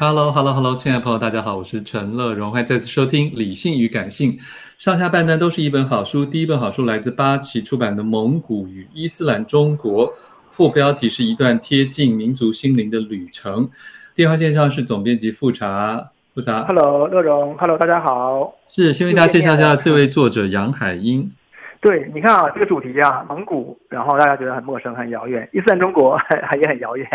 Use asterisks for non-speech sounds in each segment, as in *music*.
Hello，Hello，Hello，hello, hello, 亲爱的朋友，大家好，我是陈乐荣，欢迎再次收听《理性与感性》，上下半段都是一本好书。第一本好书来自八旗出版的《蒙古与伊斯兰中国》，副标题是一段贴近民族心灵的旅程。电话线上是总编辑富察，富察，Hello，乐荣，Hello，大家好，是先为大家介绍一下这位作者杨海英。对，你看啊，这个主题啊，蒙古，然后大家觉得很陌生、很遥远；伊斯兰中国还 *laughs* 还也很遥远。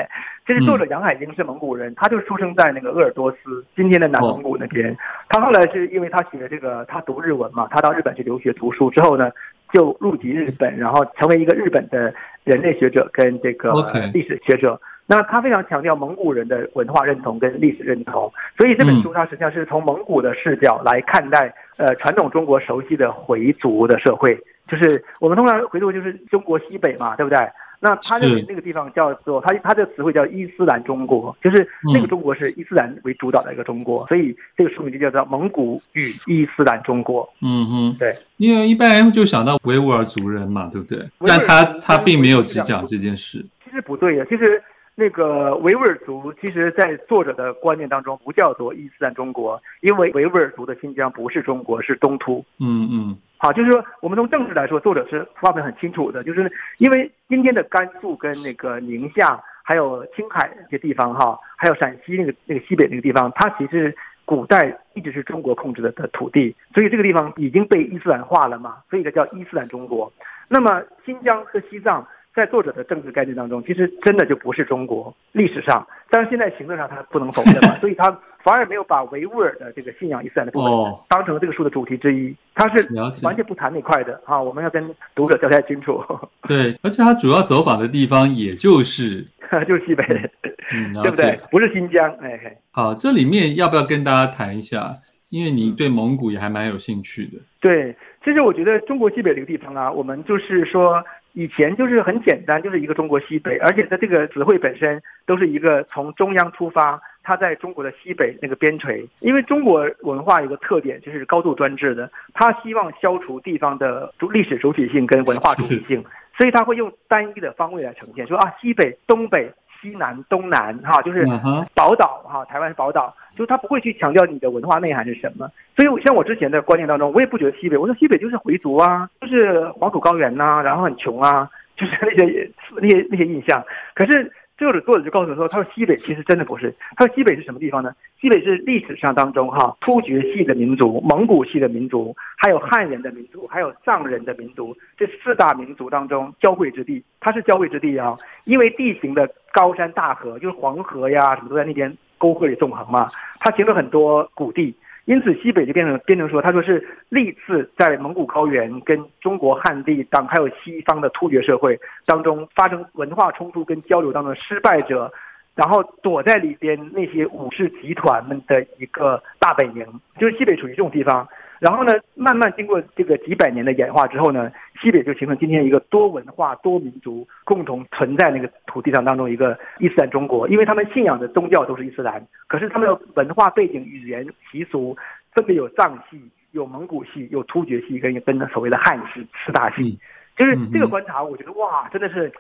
其实作者杨海英是蒙古人，他就出生在那个鄂尔多斯，今天的南蒙古那边。他后来是因为他学这个，他读日文嘛，他到日本去留学读书之后呢，就入籍日本，然后成为一个日本的人类学者跟这个历史学者。那他非常强调蒙古人的文化认同跟历史认同，所以这本书它实际上是从蒙古的视角来看待呃传统中国熟悉的回族的社会，就是我们通常回头就是中国西北嘛，对不对？那他认为那个地方叫做他他这个词汇叫伊斯兰中国，就是那个中国是伊斯兰为主导的一个中国，所以这个书名就叫做《蒙古与伊斯兰中国》。嗯哼，对，因为一般人就想到维吾尔族人嘛，对不对？但他他并没有只讲这件事。其实不对呀，其实。那个维吾尔族，其实，在作者的观念当中，不叫做伊斯兰中国，因为维吾尔族的新疆不是中国，是东突。嗯嗯，好，就是说，我们从政治来说，作者是划分很清楚的，就是因为今天的甘肃跟那个宁夏，还有青海这些地方，哈，还有陕西那个那个西北那个地方，它其实古代一直是中国控制的的土地，所以这个地方已经被伊斯兰化了嘛，所以它叫伊斯兰中国。那么新疆和西藏。在作者的政治概念当中，其实真的就不是中国历史上，但是现在行政上他不能否认嘛，*laughs* 所以他反而没有把维吾尔的这个信仰伊斯兰的部分当成这个书的主题之一，他是完全不谈那块的啊。我们要跟读者交代清楚。对，而且他主要走访的地方也就是 *laughs* 就是西北，嗯，对不对？不是新疆。哎，好，这里面要不要跟大家谈一下？因为你对蒙古也还蛮有兴趣的。对，其实我觉得中国西北这个地方啊，我们就是说。以前就是很简单，就是一个中国西北，而且它这个词汇本身都是一个从中央出发，它在中国的西北那个边陲。因为中国文化有个特点，就是高度专制的，它希望消除地方的主历史主体性跟文化主体性，所以他会用单一的方位来呈现，说啊，西北、东北。西南、东南，哈，就是宝岛，哈，台湾是宝岛，就他不会去强调你的文化内涵是什么。所以，像我之前的观念当中，我也不觉得西北，我说西北就是回族啊，就是黄土高原呐、啊，然后很穷啊，就是那些那些那些印象。可是。作者作者就告诉我说：“他说西北其实真的不是。他说西北是什么地方呢？西北是历史上当中哈突厥系的民族、蒙古系的民族，还有汉人的民族，还有藏人的民族，这四大民族当中交汇之地。它是交汇之地啊，因为地形的高山大河，就是黄河呀什么都在那边沟壑里纵横嘛，它形成很多谷地。”因此，西北就变成变成说，他说是历次在蒙古高原跟中国汉地当还有西方的突厥社会当中发生文化冲突跟交流当中的失败者，然后躲在里边那些武士集团们的一个大本营，就是西北处于这种地方。然后呢，慢慢经过这个几百年的演化之后呢，西北就形成今天一个多文化、多民族共同存在那个土地上当中一个伊斯兰中国，因为他们信仰的宗教都是伊斯兰，可是他们的文化背景、语言、习俗分别有藏系、有蒙古系、有突厥系跟跟所谓的汉系四大系。就是这个观察，我觉得哇，真的是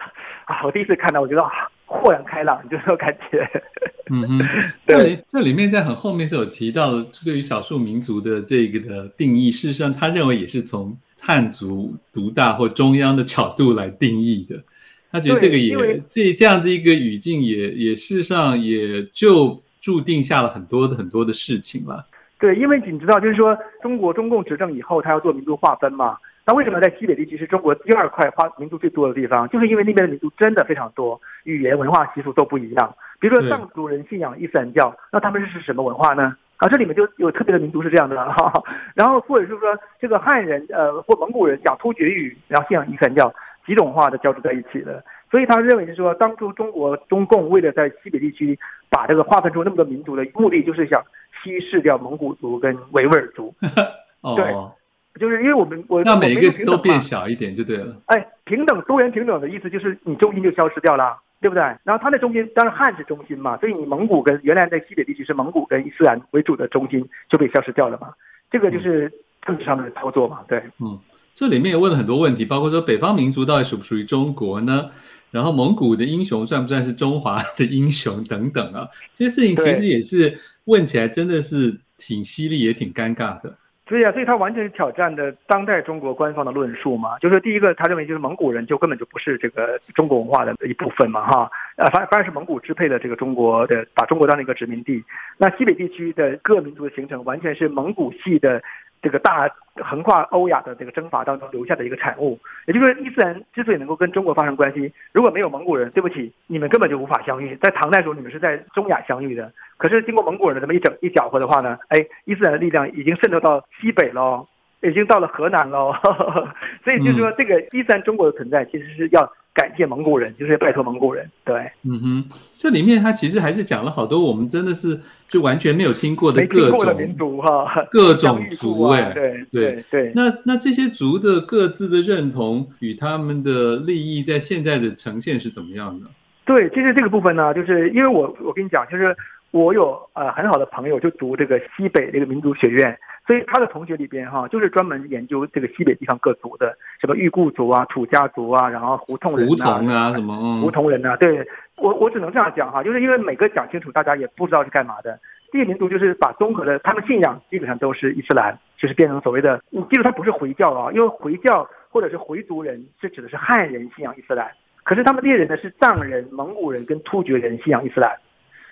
啊，我第一次看到，我觉得啊，豁然开朗，就这种感觉。*laughs* 嗯哼，*laughs* 对，这里面在很后面是有提到的，对于少数民族的这个的定义，事实上他认为也是从汉族独大或中央的角度来定义的。他觉得这个也这这样子一个语境也也事实上也就注定下了很多的很多的事情了。对，因为你知道，就是说中国中共执政以后，他要做民族划分嘛。那为什么在西北地区是中国第二块花民族最多的地方？就是因为那边的民族真的非常多，语言、文化、习俗都不一样。比如说藏族人信仰伊斯兰教，那他们是什么文化呢？啊，这里面就有特别的民族是这样的哈。*laughs* 然后或者是说这个汉人呃或蒙古人讲突厥语，然后信仰伊斯兰教，几种化的交织在一起的。所以他认为是说，当初中国中共为了在西北地区把这个划分出那么多民族的目的，就是想稀释掉蒙古族跟维吾尔族。*laughs* 哦。对。就是因为我们我那每一个都变小一点就对了。哎，平等多元平等的意思就是你中心就消失掉了，对不对？然后它的中心当然汉是中心嘛，所以你蒙古跟原来在西北地区是蒙古跟伊斯兰为主的中心就被消失掉了嘛。这个就是政治上的操作嘛，对。嗯，这里面也问了很多问题，包括说北方民族到底属不属于中国呢？然后蒙古的英雄算不算是中华的英雄等等啊？这些事情其实也是问起来真的是挺犀利也挺尴尬的。对呀，所以他完全是挑战的当代中国官方的论述嘛，就是第一个，他认为就是蒙古人就根本就不是这个中国文化的一部分嘛，哈，呃，反反而是蒙古支配了这个中国的，把中国当成一个殖民地。那西北地区的各民族的形成，完全是蒙古系的。这个大横跨欧亚的这个征伐当中留下的一个产物，也就是说，伊斯兰之所以能够跟中国发生关系，如果没有蒙古人，对不起，你们根本就无法相遇。在唐代时候，你们是在中亚相遇的，可是经过蒙古人的这么一整一搅和的话呢，哎，伊斯兰的力量已经渗透到西北了，已经到了河南了，*laughs* 所以就是说，这个伊斯兰中国的存在其实是要。感谢蒙古人，就是拜托蒙古人。对，嗯哼，这里面他其实还是讲了好多我们真的是就完全没有听过的各种民族哈，各种族哎，对对对。那那这些族的各自的认同与他们的利益在现在的呈现是怎么样的？对，其实这个部分呢，就是因为我我跟你讲，就是我有呃很好的朋友就读这个西北这个民族学院。所以他的同学里边哈，就是专门研究这个西北地方各族的，什么裕固族啊、土家族啊，然后胡同人啊，胡同啊什么，嗯、胡同人啊，对我我只能这样讲哈，就是因为每个讲清楚，大家也不知道是干嘛的。这个民族就是把综合的，他们信仰基本上都是伊斯兰，就是变成所谓的，你记住他不是回教啊，因为回教或者是回族人是指的是汉人信仰伊斯兰，可是他们猎人呢是藏人、蒙古人跟突厥人信仰伊斯兰。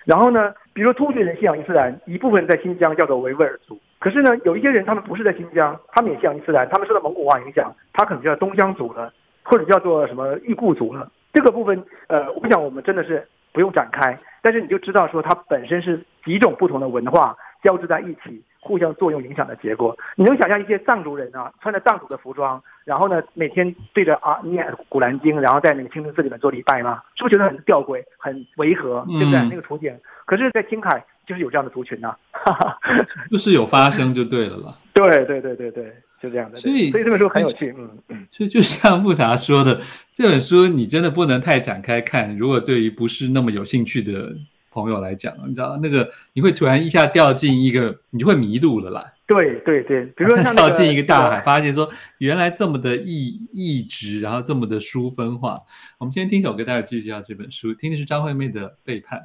然后呢，比如说突厥人信仰伊斯兰，一部分在新疆叫做维吾尔族。可是呢，有一些人他们不是在新疆，他们也信仰伊斯兰，他们受到蒙古化影响，他可能叫东乡族了，或者叫做什么裕固族了。这个部分，呃，我想我们真的是不用展开，但是你就知道说它本身是几种不同的文化交织在一起，互相作用影响的结果。你能想象一些藏族人啊，穿着藏族的服装，然后呢，每天对着啊念古兰经，然后在那个清真寺里面做礼拜吗？是不是觉得很吊诡、很违和，对不对？那个处境。可是，在青海。就是有这样的族群呐、啊，*laughs* 就是有发生就对了啦。对对对对对，就这样的。所以所以这本书很有趣，嗯嗯。所以就像富察说的，这本书你真的不能太展开看。如果对于不是那么有兴趣的朋友来讲，你知道那个你会突然一下掉进一个，你就会迷路了啦。对对对，比如说像、那个、掉进一个大海，发现说原来这么的异异质，然后这么的书分化。我们今天听首歌，大家继续介绍这本书，听的是张惠妹的《背叛》。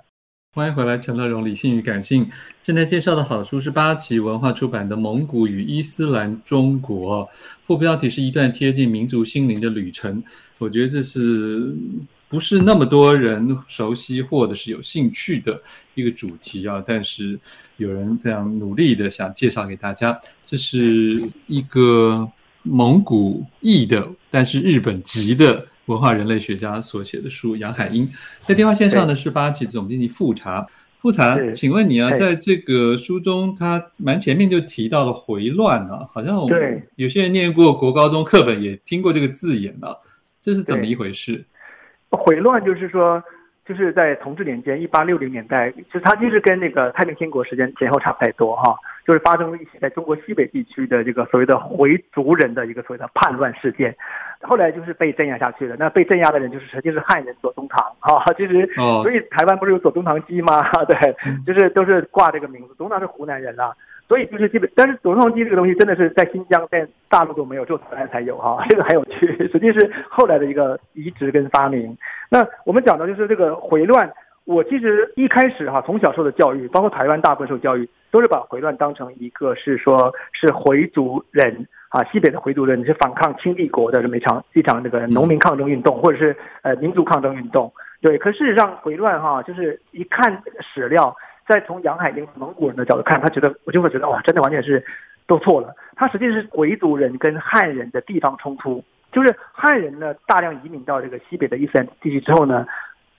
欢迎回来，陈乐融，理性与感性。现在介绍的好书是八旗文化出版的《蒙古与伊斯兰中国》，副标题是一段贴近民族心灵的旅程。我觉得这是不是那么多人熟悉或者是有兴趣的一个主题啊？但是有人非常努力的想介绍给大家。这是一个蒙古裔的，但是日本籍的。文化人类学家所写的书，杨海英。在电话线上的是八旗总经理复查，复查，请问你啊，在这个书中，他蛮前面就提到了回乱啊，好像我们有些人念过国高中课本，也听过这个字眼啊，这是怎么一回事？回乱就是说。就是在同治年间，一八六零年代，其实它其实跟那个太平天国时间前后差不太多哈，就是发生了一起在中国西北地区的这个所谓的回族人的一个所谓的叛乱事件，后来就是被镇压下去了。那被镇压的人就是实际是汉人左宗棠哈，*laughs* 其实所以台湾不是有左宗棠鸡吗？*laughs* 对，就是都是挂这个名字。宗棠是湖南人啦，所以就是基本，但是走 songs 机这个东西真的是在新疆在大陆都没有，只有台湾才有哈，这个很有趣，实际是后来的一个移植跟发明。那我们讲的就是这个回乱，我其实一开始哈从小受的教育，包括台湾大部分受教育，都是把回乱当成一个是说是回族人啊，西北的回族人是反抗清帝国的这么一场一场那个农民抗争运动，或者是呃民族抗争运动。对，可事实上回乱哈，就是一看史料。再从杨海英蒙古人的角度看，他觉得我就会觉得哇，真的完全是都错了。他实际是回族人跟汉人的地方冲突，就是汉人呢大量移民到这个西北的伊斯兰地区之后呢，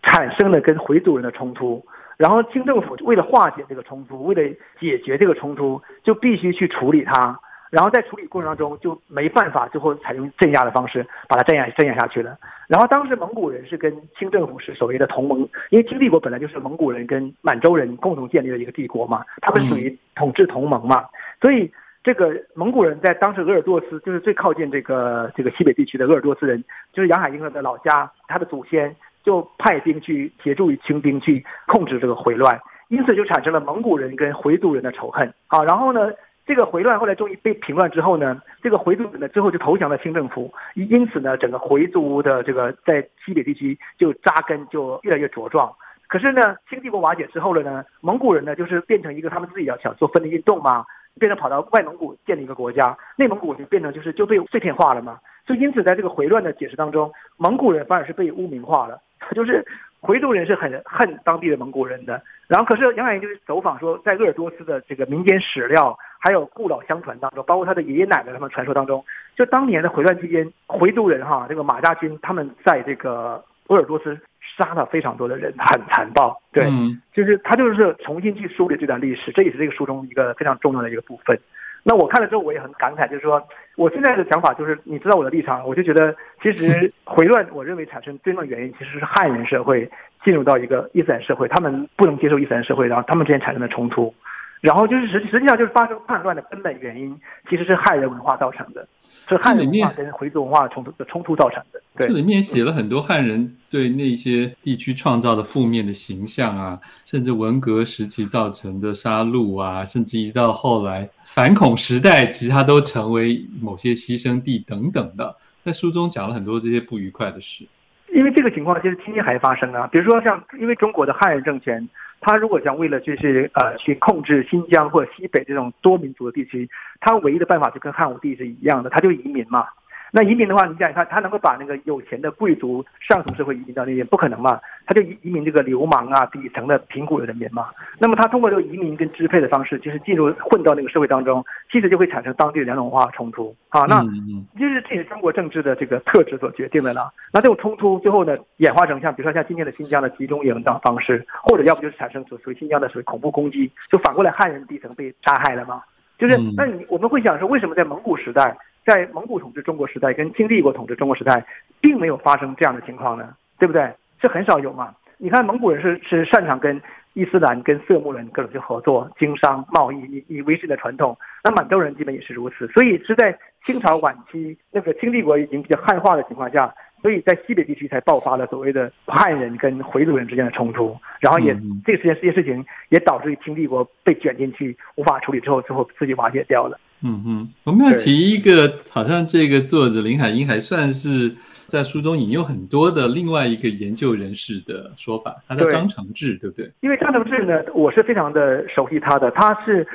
产生了跟回族人的冲突。然后清政府为了化解这个冲突，为了解决这个冲突，就必须去处理它。然后在处理过程当中就没办法，最后采用镇压的方式把它镇压镇压下去了。然后当时蒙古人是跟清政府是所谓的同盟，因为清帝国本来就是蒙古人跟满洲人共同建立的一个帝国嘛，他们属于统治同盟嘛。所以这个蒙古人在当时鄂尔多斯就是最靠近这个这个西北地区的鄂尔多斯人，就是杨海英的老家，他的祖先就派兵去协助于清兵去控制这个回乱，因此就产生了蒙古人跟回族人的仇恨。好，然后呢，这个回乱后来终于被平乱之后呢，这个回族呢最后就投降了清政府，因此呢，整个回族的这个在西北地区就扎根就越来越茁壮。可是呢，清帝国瓦解之后了呢，蒙古人呢就是变成一个他们自己要想做分离运动嘛，变成跑到外蒙古建立一个国家，内蒙古就变成就是就被碎片化了嘛。所以因此在这个回乱的解释当中，蒙古人反而是被污名化了，就是。回族人是很恨当地的蒙古人的，然后可是杨海英就是走访说，在鄂尔多斯的这个民间史料，还有故老相传当中，包括他的爷爷奶奶他们传说当中，就当年的回乱期间，回族人哈，这个马家军他们在这个鄂尔多斯杀了非常多的人，很残暴。对，嗯、就是他就是重新去梳理这段历史，这也是这个书中一个非常重要的一个部分。那我看了之后，我也很感慨，就是说，我现在的想法就是，你知道我的立场，我就觉得，其实 *laughs* 回乱，我认为产生真正的原因，其实是汉人社会进入到一个伊斯兰社会，他们不能接受伊斯兰社会，然后他们之间产生的冲突。然后就是实实际上就是发生叛乱的根本原因，其实是汉人文化造成的，是汉人文化跟回族文化的冲突的冲突造成的。对，这里面写了很多汉人对那些地区创造的负面的形象啊，甚至文革时期造成的杀戮啊，甚至一直到后来反恐时代，其实它都成为某些牺牲地等等的，在书中讲了很多这些不愉快的事。因为这个情况其实今天还发生啊，比如说像因为中国的汉人政权。他如果想为了就是呃去控制新疆或者西北这种多民族的地区，他唯一的办法就跟汉武帝是一样的，他就移民嘛。那移民的话，你想想看，他能够把那个有钱的贵族上层社会移民到那边，不可能嘛？他就移移民这个流氓啊，底层的贫苦的人民嘛。那么他通过这个移民跟支配的方式，就是进入混到那个社会当中，其实就会产生当地的两种文化冲突啊。那就是这是中国政治的这个特质所决定的了。那这种冲突最后呢，演化成像比如说像今天的新疆的集中营的方式，或者要不就是产生所属于新疆的属于恐怖攻击，就反过来汉人底层被杀害了嘛。就是那你我们会想说，为什么在蒙古时代？在蒙古统治中国时代跟清帝国统治中国时代，并没有发生这样的情况呢，对不对？这很少有嘛。你看蒙古人是是擅长跟伊斯兰、跟色目人各种去合作、经商、贸易，以以维持的传统。那满洲人基本也是如此。所以是在清朝晚期，那个清帝国已经比较汉化的情况下，所以在西北地区才爆发了所谓的汉人跟回族人之间的冲突。然后也、嗯、这个这件事情也导致清帝国被卷进去，无法处理之后，最后自己瓦解掉了。嗯哼，我们要提一个，好像这个作者林海音还算是在书中引用很多的另外一个研究人士的说法，他叫张承志，对，对不对？因为张承志呢，我是非常的熟悉他的，他是。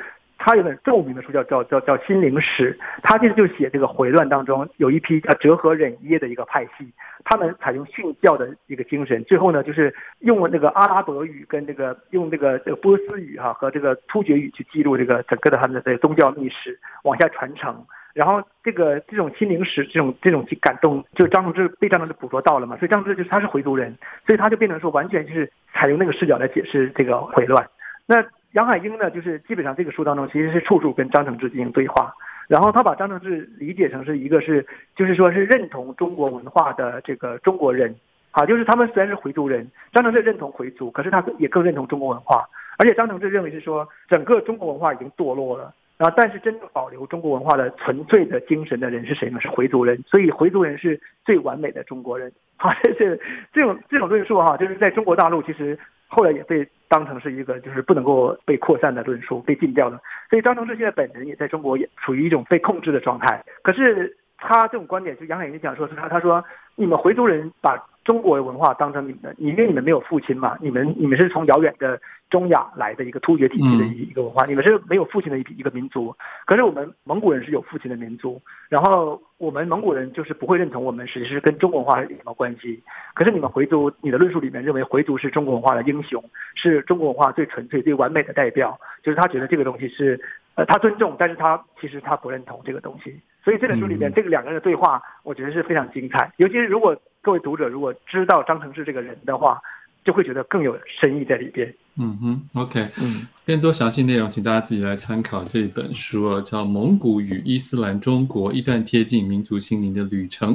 他有本著名的书叫叫叫叫《心灵史》，他其实就写这个回乱当中有一批叫哲合忍耶的一个派系，他们采用训教的一个精神，最后呢就是用那个阿拉伯语跟这个用这个这个波斯语哈和这个突厥语去记录这个整个的他们的这个宗教历史往下传承，然后这个这种心灵史这种这种感动，就张承志被张承志捕捉到了嘛，所以张承志就是他是回族人，所以他就变成说完全就是采用那个视角来解释这个回乱，那。杨海英呢，就是基本上这个书当中其实是处处跟张承志进行对话，然后他把张承志理解成是一个是，就是说是认同中国文化的这个中国人，啊，就是他们虽然是回族人，张承志认同回族，可是他也更认同中国文化，而且张承志认为是说整个中国文化已经堕落了，然后但是真正保留中国文化的纯粹的精神的人是谁呢？是回族人，所以回族人是最完美的中国人，好，这是这种这种论述哈，就是在中国大陆其实。后来也被当成是一个就是不能够被扩散的论述，被禁掉的。所以张承志现在本人也在中国也处于一种被控制的状态。可是他这种观点，就杨海英讲说是他他说你们回族人把中国文化当成你们的，因为你们没有父亲嘛，你们你们是从遥远的中亚来的一个突厥体系的一一个文化，你们是没有父亲的一一个民族。可是我们蒙古人是有父亲的民族，然后我们蒙古人就是不会认同我们实际是跟中国文化有什么关系。可是你们回族，你的论述里面认为回族是中国文化的英雄，是中国文化最纯粹、最完美的代表，就是他觉得这个东西是呃他尊重，但是他其实他不认同这个东西。所以这本书里面这个两个人的对话，我觉得是非常精彩，尤其是如果。各位读者如果知道张承志这个人的话，就会觉得更有深意在里边。嗯哼，OK，嗯，更多详细内容，请大家自己来参考这本书啊，叫《蒙古与伊斯兰中国：一段贴近民族心灵的旅程》。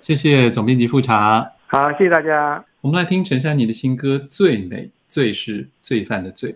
谢谢总编辑复查。好，谢谢大家。我们来听陈珊妮的新歌《最美》，最是罪犯的罪。